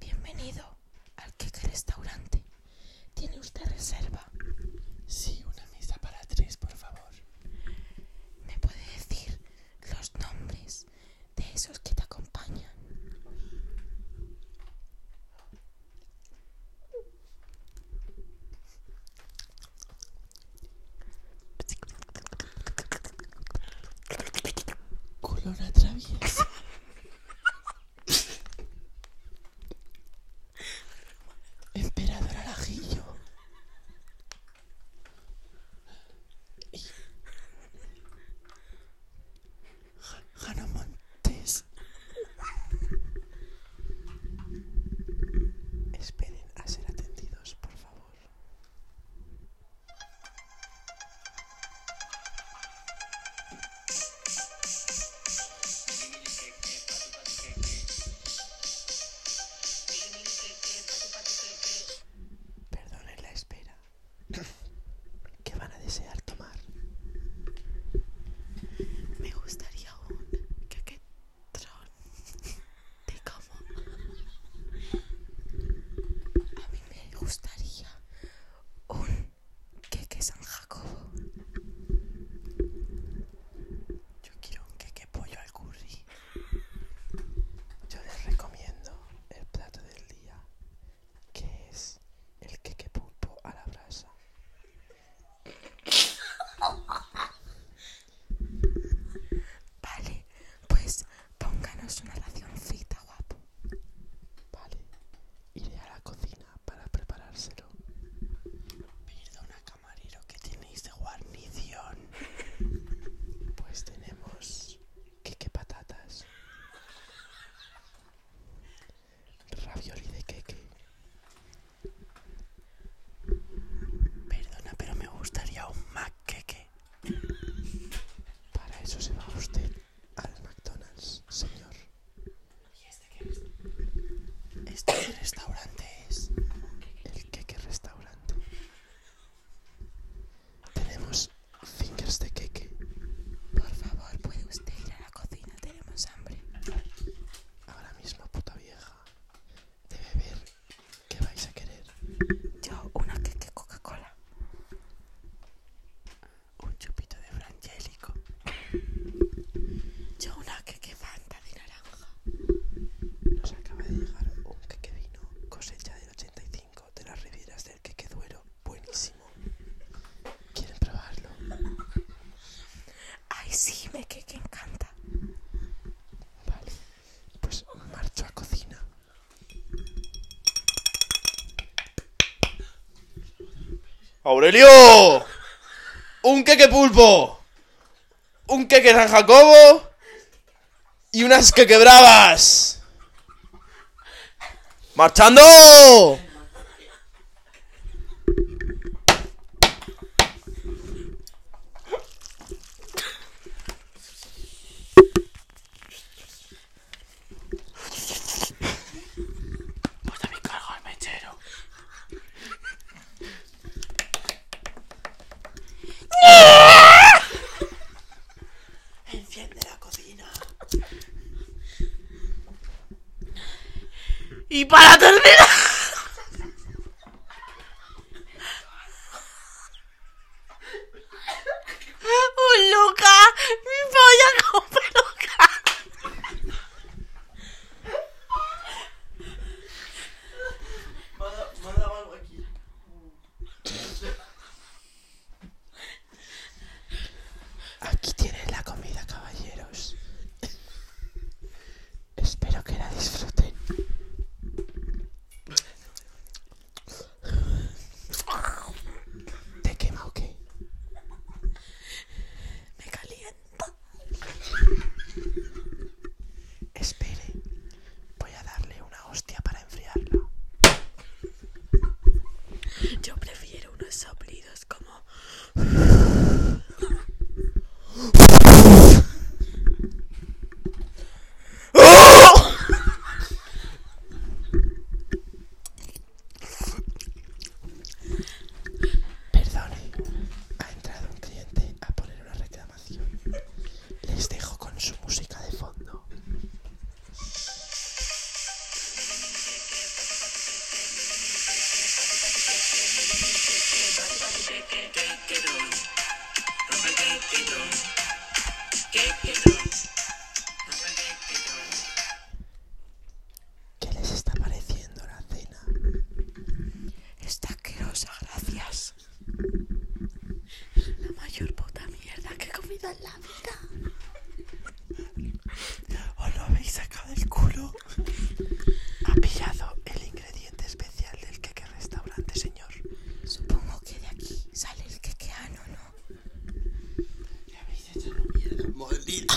Bienvenido al que restaurante. ¿Tiene usted reserva? Sí, gustaría. ¡Aurelio! ¡Un queque pulpo! ¡Un queque San Jacobo! ¡Y unas quequebravas! ¡Marchando! Y para terminar. vida, la vida. ¿Os lo habéis sacado del culo? Ha pillado el ingrediente especial del queque restaurante, señor. Supongo que de aquí sale el quequeano, ¿no? Le habéis hecho mierda, maldita.